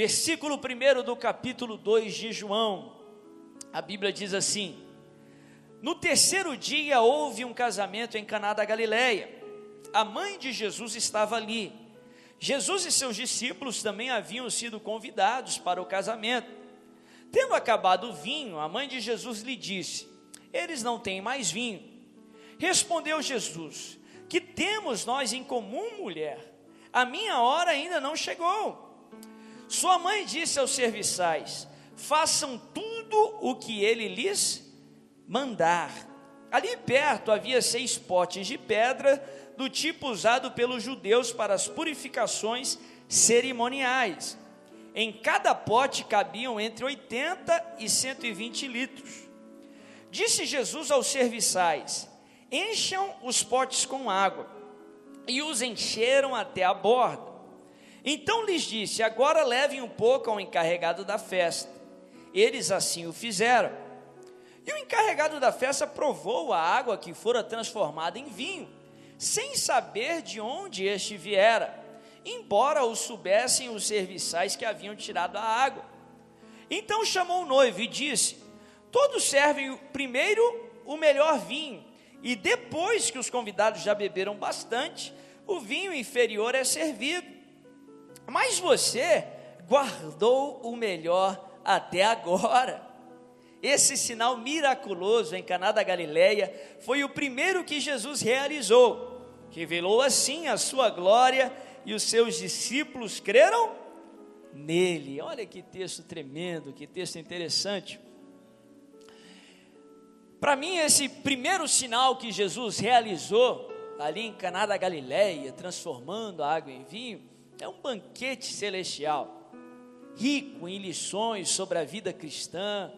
versículo 1 do capítulo 2 de João. A Bíblia diz assim: No terceiro dia houve um casamento em Caná da Galileia. A mãe de Jesus estava ali. Jesus e seus discípulos também haviam sido convidados para o casamento. Tendo acabado o vinho, a mãe de Jesus lhe disse: Eles não têm mais vinho. Respondeu Jesus: Que temos nós em comum, mulher? A minha hora ainda não chegou. Sua mãe disse aos serviçais: Façam tudo o que ele lhes mandar. Ali perto havia seis potes de pedra, do tipo usado pelos judeus para as purificações cerimoniais. Em cada pote cabiam entre 80 e 120 litros. Disse Jesus aos serviçais: Encham os potes com água. E os encheram até a borda. Então lhes disse: Agora levem um pouco ao encarregado da festa. Eles assim o fizeram. E o encarregado da festa provou a água que fora transformada em vinho, sem saber de onde este viera embora o soubessem os serviçais que haviam tirado a água. Então chamou o noivo e disse: Todos servem primeiro o melhor vinho, e depois que os convidados já beberam bastante, o vinho inferior é servido. Mas você guardou o melhor até agora. Esse sinal miraculoso em Caná da Galileia foi o primeiro que Jesus realizou. Revelou assim a sua glória e os seus discípulos creram nele. Olha que texto tremendo, que texto interessante. Para mim, esse primeiro sinal que Jesus realizou ali em Caná da Galileia, transformando a água em vinho, é um banquete celestial, rico em lições sobre a vida cristã,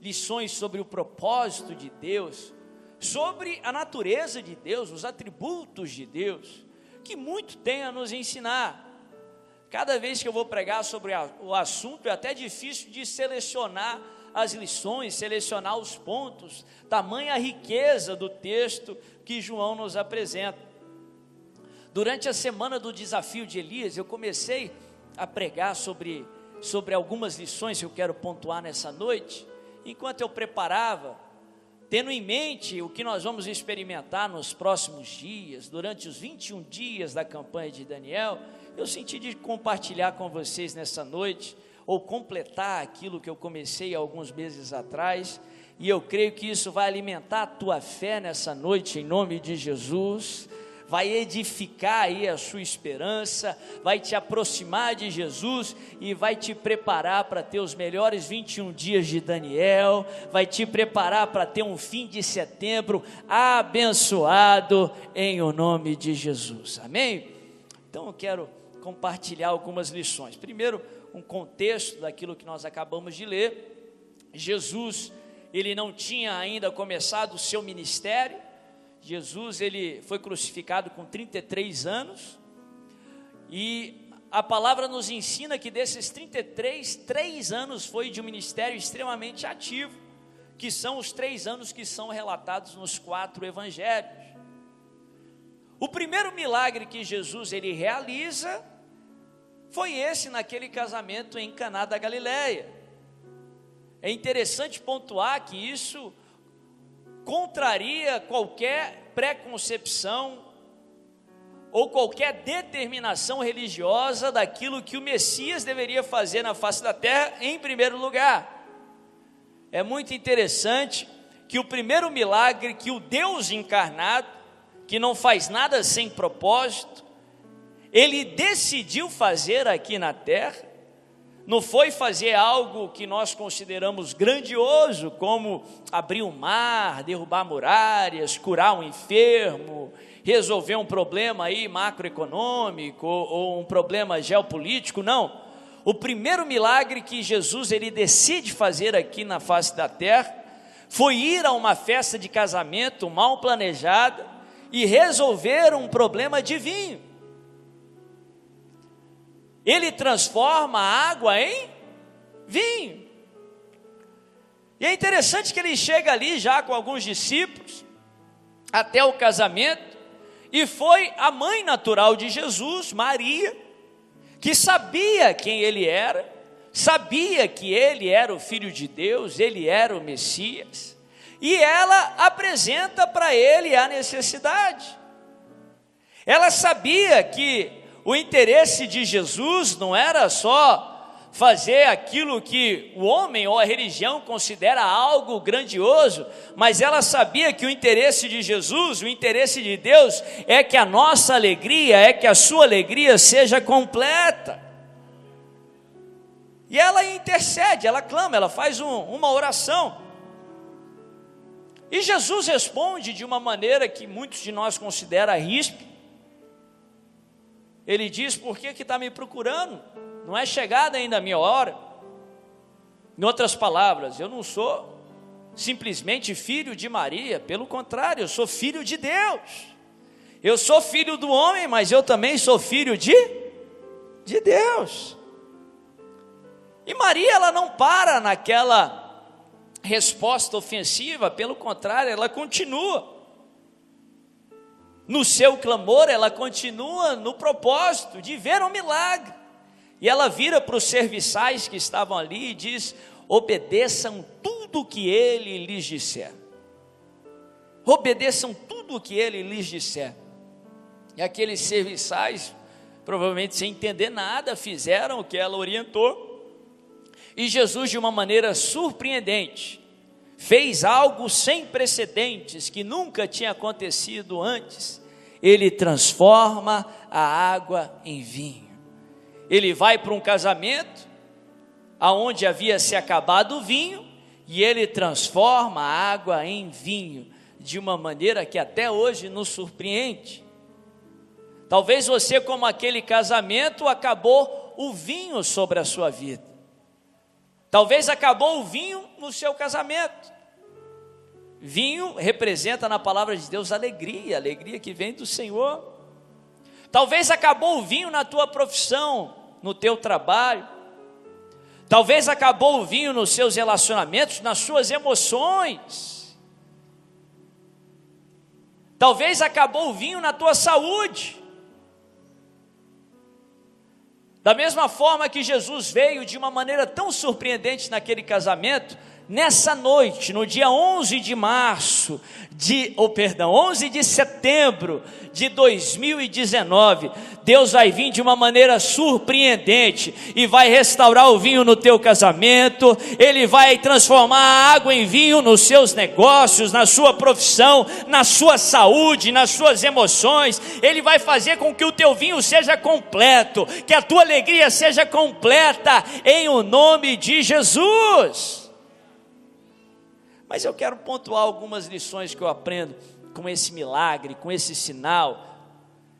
lições sobre o propósito de Deus, sobre a natureza de Deus, os atributos de Deus que muito tem a nos ensinar. Cada vez que eu vou pregar sobre o assunto, é até difícil de selecionar as lições, selecionar os pontos, tamanha a riqueza do texto que João nos apresenta. Durante a semana do desafio de Elias, eu comecei a pregar sobre, sobre algumas lições que eu quero pontuar nessa noite. Enquanto eu preparava, tendo em mente o que nós vamos experimentar nos próximos dias, durante os 21 dias da campanha de Daniel, eu senti de compartilhar com vocês nessa noite, ou completar aquilo que eu comecei alguns meses atrás, e eu creio que isso vai alimentar a tua fé nessa noite, em nome de Jesus vai edificar aí a sua esperança, vai te aproximar de Jesus e vai te preparar para ter os melhores 21 dias de Daniel, vai te preparar para ter um fim de setembro abençoado em o nome de Jesus. Amém? Então eu quero compartilhar algumas lições. Primeiro, um contexto daquilo que nós acabamos de ler. Jesus, ele não tinha ainda começado o seu ministério, Jesus ele foi crucificado com 33 anos e a palavra nos ensina que desses 33, três anos foi de um ministério extremamente ativo, que são os três anos que são relatados nos quatro evangelhos. O primeiro milagre que Jesus ele realiza foi esse naquele casamento em Caná da Galileia. É interessante pontuar que isso contraria qualquer preconcepção ou qualquer determinação religiosa daquilo que o Messias deveria fazer na face da terra em primeiro lugar. É muito interessante que o primeiro milagre que o Deus encarnado, que não faz nada sem propósito, ele decidiu fazer aqui na terra, não foi fazer algo que nós consideramos grandioso, como abrir o um mar, derrubar muralhas, curar um enfermo, resolver um problema aí macroeconômico ou um problema geopolítico, não. O primeiro milagre que Jesus ele decide fazer aqui na face da terra foi ir a uma festa de casamento mal planejada e resolver um problema de vinho. Ele transforma a água em vinho. E é interessante que ele chega ali já com alguns discípulos, até o casamento, e foi a mãe natural de Jesus, Maria, que sabia quem ele era, sabia que ele era o filho de Deus, ele era o Messias, e ela apresenta para ele a necessidade. Ela sabia que o interesse de Jesus não era só fazer aquilo que o homem ou a religião considera algo grandioso, mas ela sabia que o interesse de Jesus, o interesse de Deus, é que a nossa alegria, é que a sua alegria seja completa. E ela intercede, ela clama, ela faz um, uma oração. E Jesus responde de uma maneira que muitos de nós considera ríspida. Ele diz: Por que está me procurando? Não é chegada ainda a minha hora. Em outras palavras, eu não sou simplesmente filho de Maria, pelo contrário, eu sou filho de Deus. Eu sou filho do homem, mas eu também sou filho de, de Deus. E Maria, ela não para naquela resposta ofensiva, pelo contrário, ela continua no seu clamor, ela continua no propósito de ver um milagre. E ela vira para os serviçais que estavam ali e diz: obedeçam tudo o que ele lhes disser. Obedeçam tudo o que ele lhes disser. E aqueles serviçais, provavelmente sem entender nada, fizeram o que ela orientou. E Jesus, de uma maneira surpreendente, fez algo sem precedentes que nunca tinha acontecido antes. Ele transforma a água em vinho ele vai para um casamento aonde havia se acabado o vinho e ele transforma a água em vinho de uma maneira que até hoje nos surpreende. Talvez você, como aquele casamento, acabou o vinho sobre a sua vida. Talvez acabou o vinho no seu casamento. Vinho representa na palavra de Deus alegria, alegria que vem do Senhor. Talvez acabou o vinho na tua profissão, no teu trabalho. Talvez acabou o vinho nos seus relacionamentos, nas suas emoções. Talvez acabou o vinho na tua saúde. Da mesma forma que Jesus veio de uma maneira tão surpreendente naquele casamento, nessa noite, no dia 11 de março, de, ou oh, perdão, 11 de setembro de 2019, Deus vai vir de uma maneira surpreendente e vai restaurar o vinho no teu casamento, Ele vai transformar a água em vinho nos seus negócios, na sua profissão, na sua saúde, nas suas emoções, Ele vai fazer com que o teu vinho seja completo, que a tua alegria seja completa, em o nome de Jesus. Mas eu quero pontuar algumas lições que eu aprendo com esse milagre, com esse sinal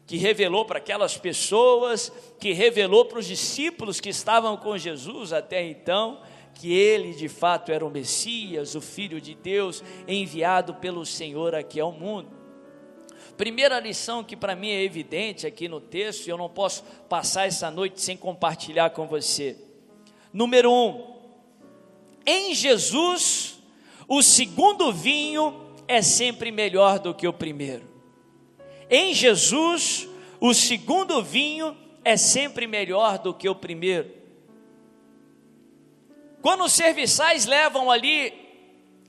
que revelou para aquelas pessoas, que revelou para os discípulos que estavam com Jesus até então, que ele de fato era o Messias, o Filho de Deus, enviado pelo Senhor aqui ao mundo. Primeira lição que para mim é evidente aqui no texto, e eu não posso passar essa noite sem compartilhar com você. Número um, em Jesus o segundo vinho é sempre melhor do que o primeiro. Em Jesus, o segundo vinho é sempre melhor do que o primeiro. Quando os serviçais levam ali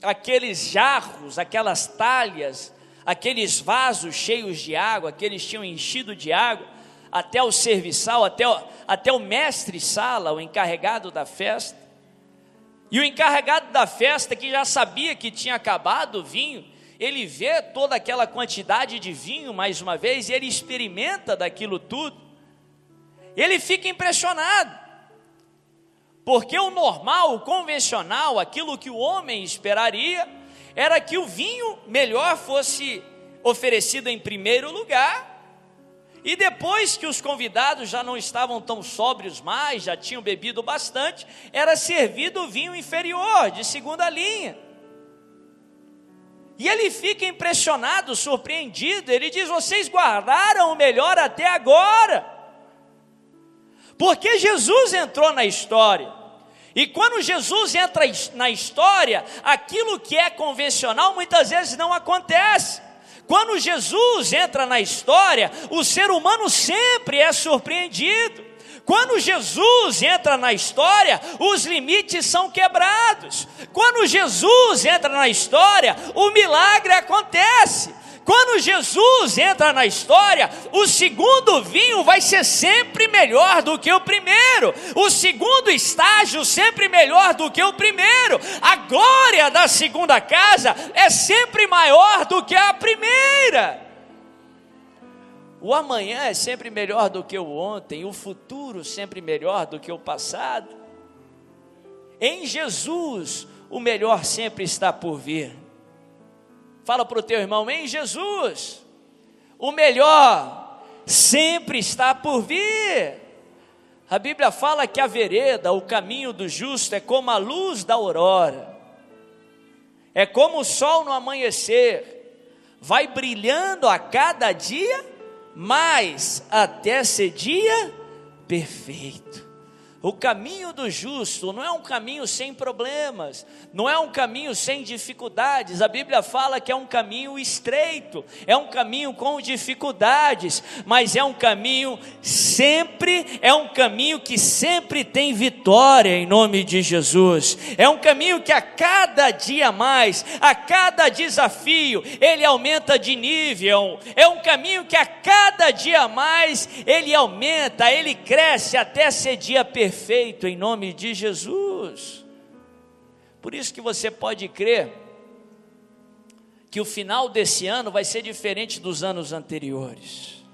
aqueles jarros, aquelas talhas, aqueles vasos cheios de água, que eles tinham enchido de água, até o serviçal, até o, até o mestre sala, o encarregado da festa, e o encarregado da festa, que já sabia que tinha acabado o vinho, ele vê toda aquela quantidade de vinho mais uma vez, e ele experimenta daquilo tudo. Ele fica impressionado, porque o normal, o convencional, aquilo que o homem esperaria, era que o vinho melhor fosse oferecido em primeiro lugar, e depois que os convidados já não estavam tão sóbrios mais, já tinham bebido bastante, era servido vinho inferior, de segunda linha. E ele fica impressionado, surpreendido. Ele diz: Vocês guardaram o melhor até agora. Porque Jesus entrou na história. E quando Jesus entra na história, aquilo que é convencional muitas vezes não acontece. Quando Jesus entra na história, o ser humano sempre é surpreendido. Quando Jesus entra na história, os limites são quebrados. Quando Jesus entra na história, o milagre acontece. Quando Jesus entra na história, o segundo vinho vai ser sempre melhor do que o primeiro, o segundo estágio sempre melhor do que o primeiro, a glória da segunda casa é sempre maior do que a primeira. O amanhã é sempre melhor do que o ontem, o futuro sempre melhor do que o passado. Em Jesus, o melhor sempre está por vir. Fala para o teu irmão, em Jesus, o melhor sempre está por vir. A Bíblia fala que a vereda, o caminho do justo, é como a luz da aurora, é como o sol no amanhecer, vai brilhando a cada dia mais até ser dia perfeito. O caminho do justo não é um caminho sem problemas, não é um caminho sem dificuldades. A Bíblia fala que é um caminho estreito, é um caminho com dificuldades, mas é um caminho sempre, é um caminho que sempre tem vitória em nome de Jesus. É um caminho que a cada dia mais, a cada desafio, ele aumenta de nível. É um caminho que a cada dia mais ele aumenta, ele cresce até ser dia perfeito perfeito em nome de Jesus. Por isso que você pode crer que o final desse ano vai ser diferente dos anos anteriores.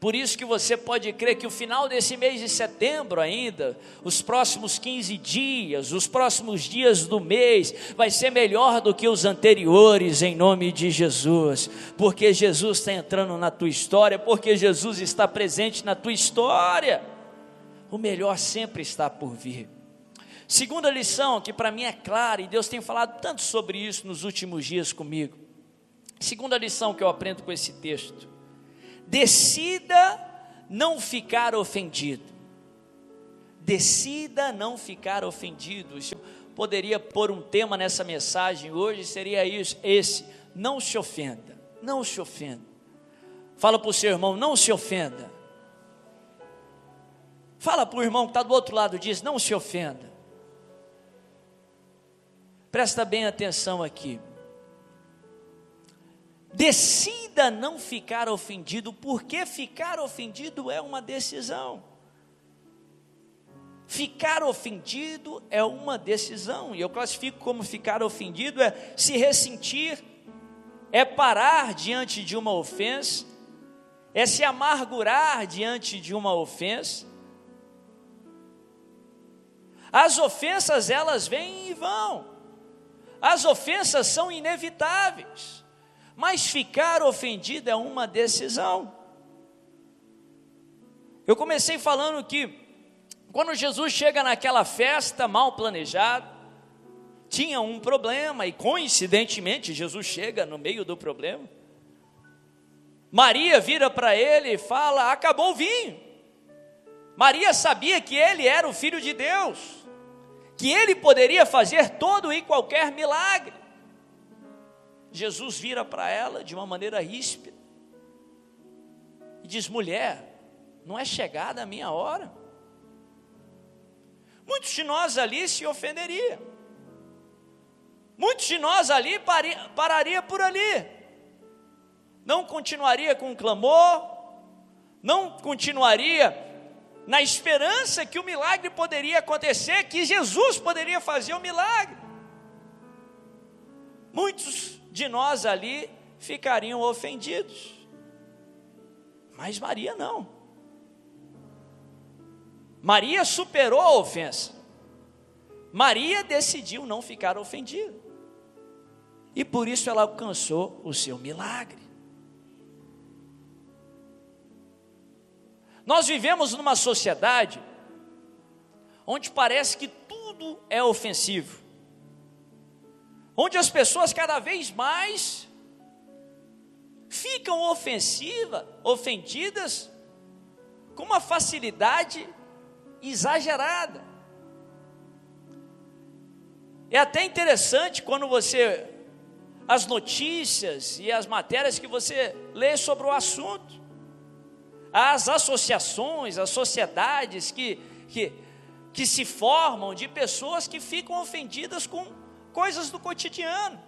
Por isso que você pode crer que o final desse mês de setembro ainda, os próximos 15 dias, os próximos dias do mês, vai ser melhor do que os anteriores, em nome de Jesus. Porque Jesus está entrando na tua história, porque Jesus está presente na tua história o melhor sempre está por vir. Segunda lição, que para mim é clara, e Deus tem falado tanto sobre isso nos últimos dias comigo. Segunda lição que eu aprendo com esse texto: decida não ficar ofendido. Decida não ficar ofendido. Eu poderia pôr um tema nessa mensagem hoje, seria isso, esse: não se ofenda, não se ofenda. Fala para o seu irmão, não se ofenda. Fala para o irmão que está do outro lado diz, não se ofenda. Presta bem atenção aqui. Decida não ficar ofendido, porque ficar ofendido é uma decisão. Ficar ofendido é uma decisão, e eu classifico como ficar ofendido é se ressentir, é parar diante de uma ofensa, é se amargurar diante de uma ofensa, as ofensas elas vêm e vão. As ofensas são inevitáveis. Mas ficar ofendido é uma decisão. Eu comecei falando que quando Jesus chega naquela festa mal planejada, tinha um problema e coincidentemente Jesus chega no meio do problema. Maria vira para ele e fala: Acabou o vinho. Maria sabia que ele era o filho de Deus que ele poderia fazer todo e qualquer milagre. Jesus vira para ela de uma maneira ríspida e diz: mulher, não é chegada a minha hora. Muitos de nós ali se ofenderia. Muitos de nós ali pararia por ali. Não continuaria com o clamor, não continuaria na esperança que o milagre poderia acontecer, que Jesus poderia fazer o milagre. Muitos de nós ali ficariam ofendidos, mas Maria não. Maria superou a ofensa. Maria decidiu não ficar ofendida. E por isso ela alcançou o seu milagre. Nós vivemos numa sociedade onde parece que tudo é ofensivo, onde as pessoas cada vez mais ficam ofensivas, ofendidas com uma facilidade exagerada. É até interessante quando você as notícias e as matérias que você lê sobre o assunto. As associações, as sociedades que, que, que se formam de pessoas que ficam ofendidas com coisas do cotidiano.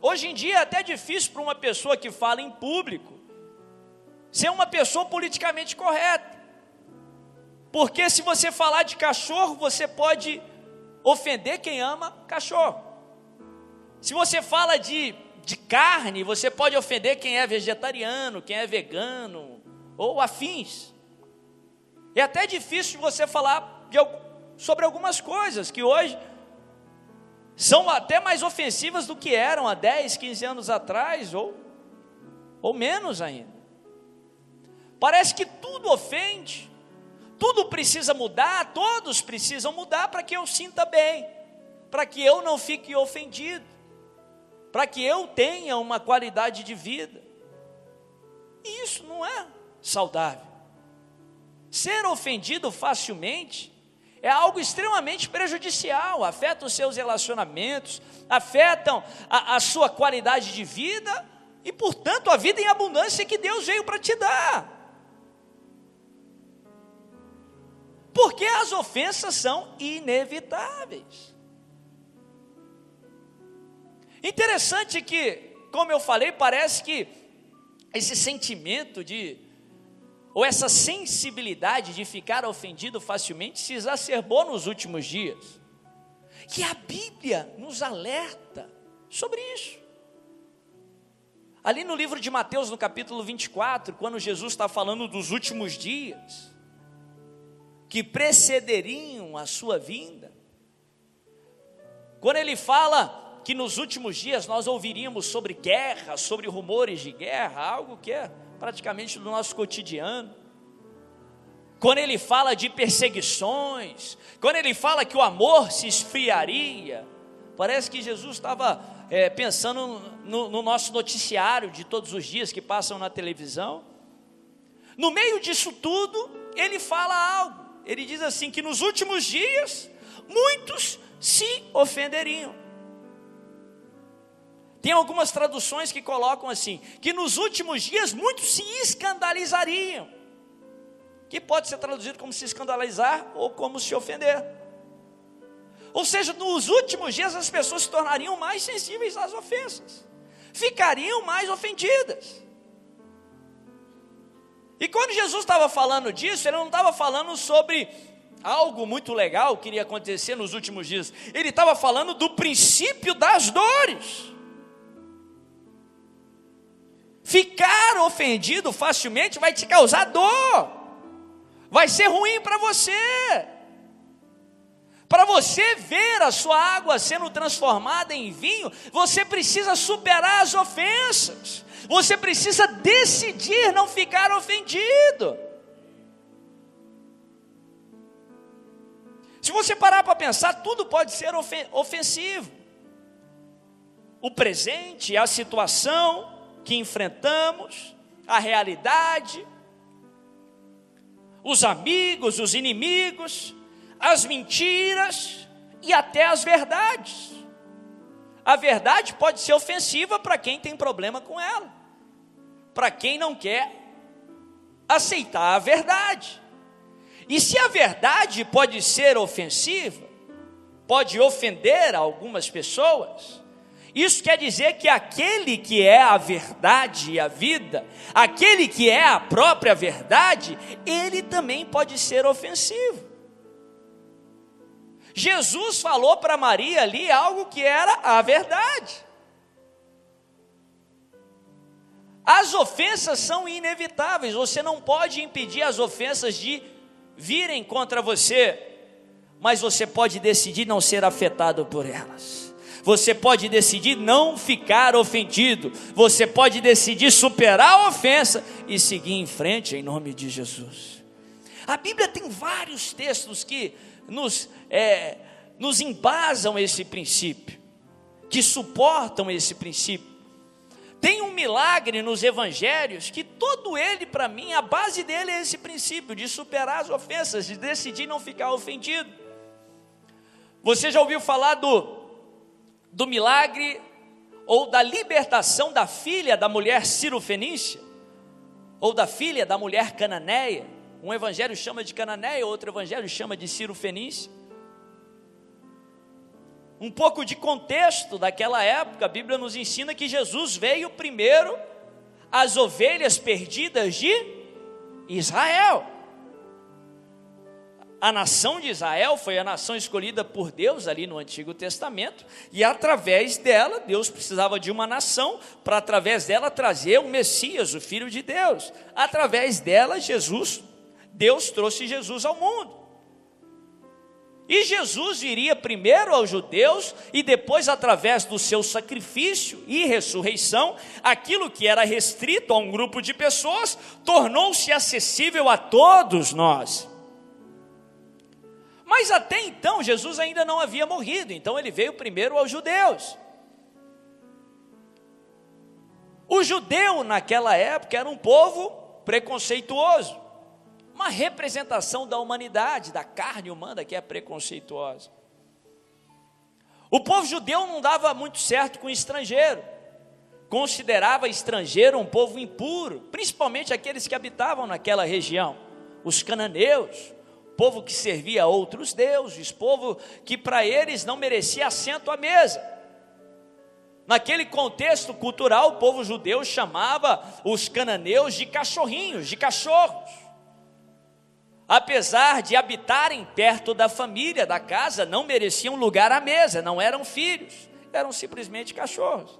Hoje em dia é até difícil para uma pessoa que fala em público ser uma pessoa politicamente correta. Porque se você falar de cachorro, você pode ofender quem ama cachorro. Se você fala de, de carne, você pode ofender quem é vegetariano, quem é vegano ou afins. É até difícil você falar de, sobre algumas coisas que hoje são até mais ofensivas do que eram há 10, 15 anos atrás, ou, ou menos ainda. Parece que tudo ofende, tudo precisa mudar, todos precisam mudar para que eu sinta bem, para que eu não fique ofendido, para que eu tenha uma qualidade de vida. E isso não é saudável. Ser ofendido facilmente é algo extremamente prejudicial, afeta os seus relacionamentos, afetam a, a sua qualidade de vida e, portanto, a vida em abundância que Deus veio para te dar. Porque as ofensas são inevitáveis. Interessante que, como eu falei, parece que esse sentimento de ou essa sensibilidade de ficar ofendido facilmente se exacerbou nos últimos dias. Que a Bíblia nos alerta sobre isso. Ali no livro de Mateus, no capítulo 24, quando Jesus está falando dos últimos dias, que precederiam a sua vinda, quando ele fala que nos últimos dias nós ouviríamos sobre guerra, sobre rumores de guerra, algo que é praticamente do nosso cotidiano. Quando ele fala de perseguições, quando ele fala que o amor se esfriaria, parece que Jesus estava é, pensando no, no nosso noticiário de todos os dias que passam na televisão. No meio disso tudo, ele fala algo. Ele diz assim: que nos últimos dias muitos se ofenderiam. Tem algumas traduções que colocam assim: que nos últimos dias muitos se escandalizariam. Que pode ser traduzido como se escandalizar ou como se ofender. Ou seja, nos últimos dias as pessoas se tornariam mais sensíveis às ofensas, ficariam mais ofendidas. E quando Jesus estava falando disso, ele não estava falando sobre algo muito legal que iria acontecer nos últimos dias, ele estava falando do princípio das dores. Ficar ofendido facilmente vai te causar dor, vai ser ruim para você. Para você ver a sua água sendo transformada em vinho, você precisa superar as ofensas, você precisa decidir não ficar ofendido. Se você parar para pensar, tudo pode ser ofensivo. O presente, a situação, que enfrentamos, a realidade, os amigos, os inimigos, as mentiras e até as verdades. A verdade pode ser ofensiva para quem tem problema com ela, para quem não quer aceitar a verdade. E se a verdade pode ser ofensiva, pode ofender algumas pessoas, isso quer dizer que aquele que é a verdade e a vida, aquele que é a própria verdade, ele também pode ser ofensivo. Jesus falou para Maria ali algo que era a verdade. As ofensas são inevitáveis, você não pode impedir as ofensas de virem contra você, mas você pode decidir não ser afetado por elas. Você pode decidir não ficar ofendido. Você pode decidir superar a ofensa e seguir em frente em nome de Jesus. A Bíblia tem vários textos que nos, é, nos embasam esse princípio, que suportam esse princípio. Tem um milagre nos evangelhos que todo ele, para mim, a base dele é esse princípio de superar as ofensas, de decidir não ficar ofendido. Você já ouviu falar do do milagre ou da libertação da filha da mulher Ciro Fenícia? ou da filha da mulher cananeia. Um evangelho chama de Cananeia, outro evangelho chama de Ciro Fenício. Um pouco de contexto daquela época, a Bíblia nos ensina que Jesus veio primeiro às ovelhas perdidas de Israel. A nação de Israel foi a nação escolhida por Deus ali no Antigo Testamento, e através dela, Deus precisava de uma nação para, através dela, trazer o Messias, o Filho de Deus. Através dela, Jesus, Deus trouxe Jesus ao mundo. E Jesus viria primeiro aos judeus e depois, através do seu sacrifício e ressurreição, aquilo que era restrito a um grupo de pessoas tornou-se acessível a todos nós. Mas até então Jesus ainda não havia morrido, então ele veio primeiro aos judeus. O judeu naquela época era um povo preconceituoso, uma representação da humanidade, da carne humana que é preconceituosa. O povo judeu não dava muito certo com estrangeiro, considerava estrangeiro um povo impuro, principalmente aqueles que habitavam naquela região, os cananeus, povo que servia a outros deuses, povo que para eles não merecia assento à mesa. Naquele contexto cultural, o povo judeu chamava os cananeus de cachorrinhos, de cachorros. Apesar de habitarem perto da família, da casa, não mereciam lugar à mesa, não eram filhos, eram simplesmente cachorros.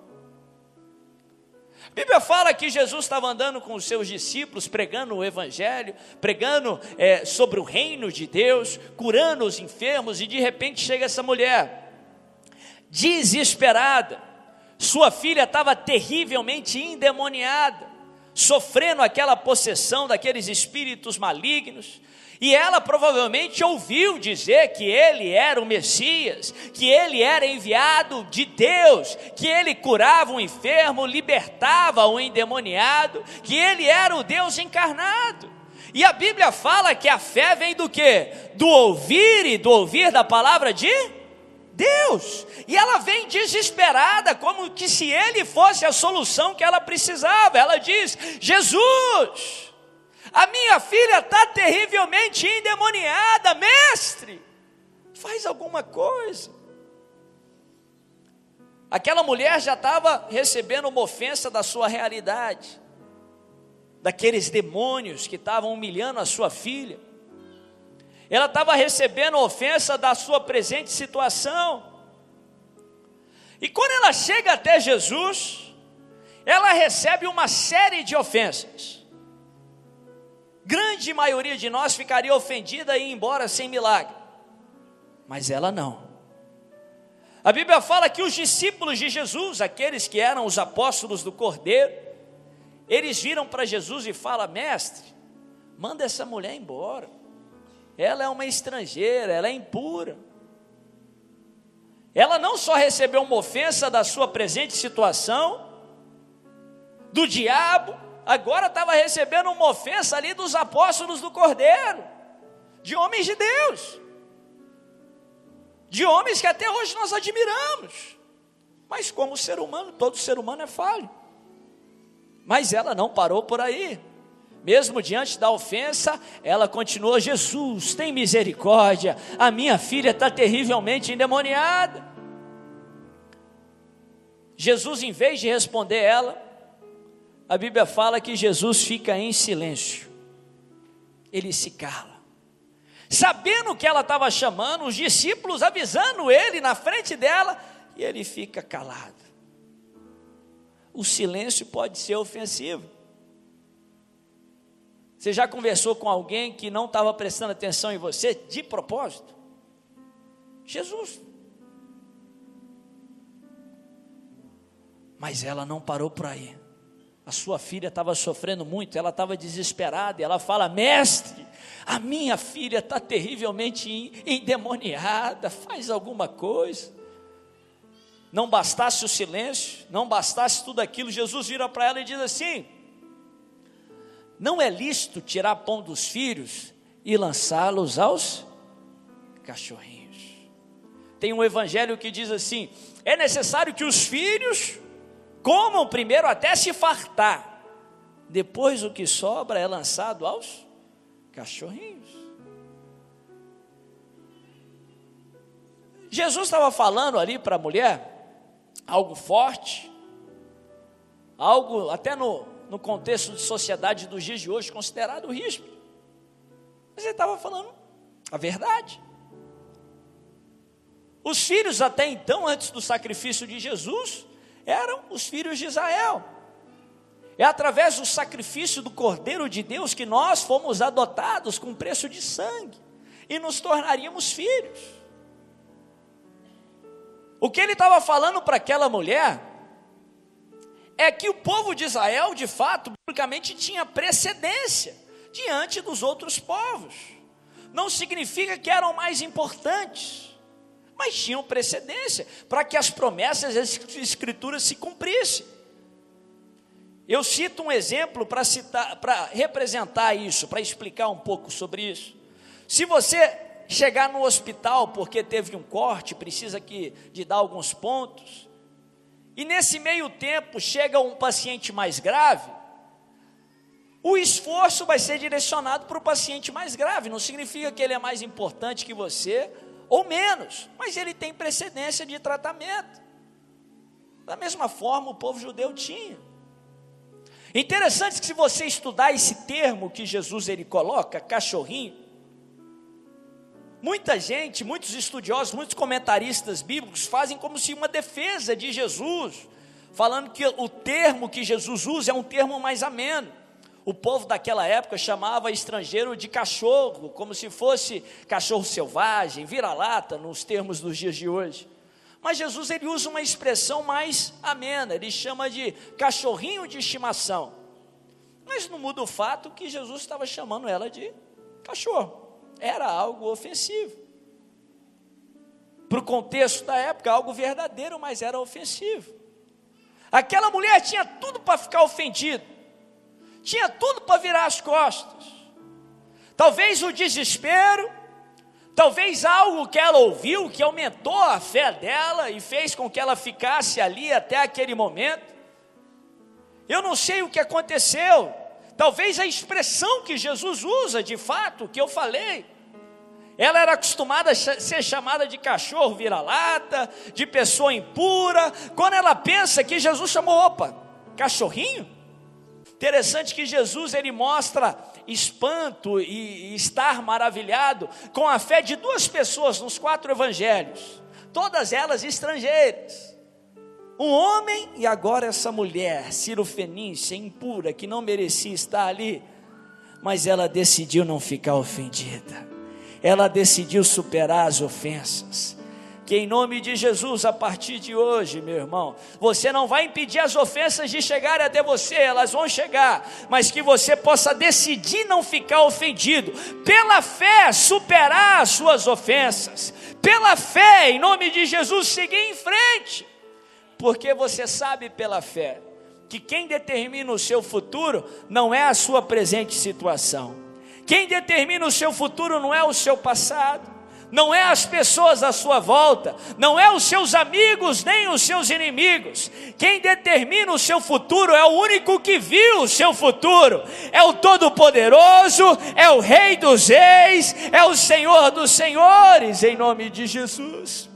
A Bíblia fala que Jesus estava andando com os seus discípulos, pregando o Evangelho, pregando é, sobre o reino de Deus, curando os enfermos, e de repente chega essa mulher, desesperada, sua filha estava terrivelmente endemoniada, sofrendo aquela possessão daqueles espíritos malignos, e ela provavelmente ouviu dizer que ele era o Messias, que ele era enviado de Deus, que ele curava o enfermo, libertava o endemoniado, que ele era o Deus encarnado. E a Bíblia fala que a fé vem do que? Do ouvir e do ouvir da palavra de Deus. E ela vem desesperada, como que se ele fosse a solução que ela precisava. Ela diz: Jesus a minha filha está terrivelmente endemoniada, mestre. Faz alguma coisa. Aquela mulher já estava recebendo uma ofensa da sua realidade, daqueles demônios que estavam humilhando a sua filha. Ela estava recebendo ofensa da sua presente situação. E quando ela chega até Jesus, ela recebe uma série de ofensas grande maioria de nós ficaria ofendida e ir embora sem milagre. Mas ela não. A Bíblia fala que os discípulos de Jesus, aqueles que eram os apóstolos do Cordeiro, eles viram para Jesus e falam: Mestre, manda essa mulher embora. Ela é uma estrangeira, ela é impura. Ela não só recebeu uma ofensa da sua presente situação, do diabo, agora estava recebendo uma ofensa ali dos apóstolos do Cordeiro, de homens de Deus, de homens que até hoje nós admiramos, mas como ser humano, todo ser humano é falho. Mas ela não parou por aí. Mesmo diante da ofensa, ela continuou: Jesus, tem misericórdia, a minha filha está terrivelmente endemoniada. Jesus, em vez de responder ela, a Bíblia fala que Jesus fica em silêncio, ele se cala. Sabendo que ela estava chamando, os discípulos avisando ele na frente dela, e ele fica calado. O silêncio pode ser ofensivo. Você já conversou com alguém que não estava prestando atenção em você de propósito? Jesus. Mas ela não parou por aí a sua filha estava sofrendo muito, ela estava desesperada, e ela fala: Mestre, a minha filha está terrivelmente endemoniada, faz alguma coisa. Não bastasse o silêncio, não bastasse tudo aquilo, Jesus vira para ela e diz assim: Não é lícito tirar pão dos filhos e lançá-los aos cachorrinhos. Tem um evangelho que diz assim: É necessário que os filhos comam primeiro até se fartar, Depois o que sobra é lançado aos cachorrinhos. Jesus estava falando ali para a mulher algo forte, algo até no, no contexto de sociedade dos dias de hoje considerado ríspido. Mas ele estava falando a verdade. Os filhos até então, antes do sacrifício de Jesus, eram os filhos de Israel. É através do sacrifício do Cordeiro de Deus que nós fomos adotados com preço de sangue e nos tornaríamos filhos. O que ele estava falando para aquela mulher é que o povo de Israel, de fato, biblicamente tinha precedência diante dos outros povos. Não significa que eram mais importantes, mas tinham precedência para que as promessas das escrituras se cumprissem. Eu cito um exemplo para citar, para representar isso, para explicar um pouco sobre isso. Se você chegar no hospital porque teve um corte, precisa que de dar alguns pontos, e nesse meio tempo chega um paciente mais grave, o esforço vai ser direcionado para o paciente mais grave. Não significa que ele é mais importante que você ou menos, mas ele tem precedência de tratamento. Da mesma forma, o povo judeu tinha. Interessante que se você estudar esse termo que Jesus ele coloca, cachorrinho, muita gente, muitos estudiosos, muitos comentaristas bíblicos fazem como se uma defesa de Jesus, falando que o termo que Jesus usa é um termo mais ameno. O povo daquela época chamava estrangeiro de cachorro, como se fosse cachorro selvagem, vira-lata, nos termos dos dias de hoje. Mas Jesus ele usa uma expressão mais amena, ele chama de cachorrinho de estimação. Mas não muda o fato que Jesus estava chamando ela de cachorro. Era algo ofensivo. Para o contexto da época, algo verdadeiro, mas era ofensivo. Aquela mulher tinha tudo para ficar ofendida tinha tudo para virar as costas. Talvez o desespero, talvez algo que ela ouviu que aumentou a fé dela e fez com que ela ficasse ali até aquele momento. Eu não sei o que aconteceu. Talvez a expressão que Jesus usa, de fato, que eu falei. Ela era acostumada a ser chamada de cachorro vira-lata, de pessoa impura. Quando ela pensa que Jesus chamou, opa, cachorrinho? Interessante que Jesus ele mostra espanto e estar maravilhado com a fé de duas pessoas nos quatro evangelhos, todas elas estrangeiras. Um homem e agora essa mulher, Fenícia, impura, que não merecia estar ali, mas ela decidiu não ficar ofendida. Ela decidiu superar as ofensas que em nome de Jesus, a partir de hoje, meu irmão, você não vai impedir as ofensas de chegarem até você, elas vão chegar, mas que você possa decidir não ficar ofendido, pela fé superar as suas ofensas, pela fé, em nome de Jesus, seguir em frente, porque você sabe pela fé que quem determina o seu futuro não é a sua presente situação, quem determina o seu futuro não é o seu passado não é as pessoas à sua volta, não é os seus amigos nem os seus inimigos. Quem determina o seu futuro é o único que viu o seu futuro, é o Todo-Poderoso, é o Rei dos Reis, é o Senhor dos Senhores, em nome de Jesus.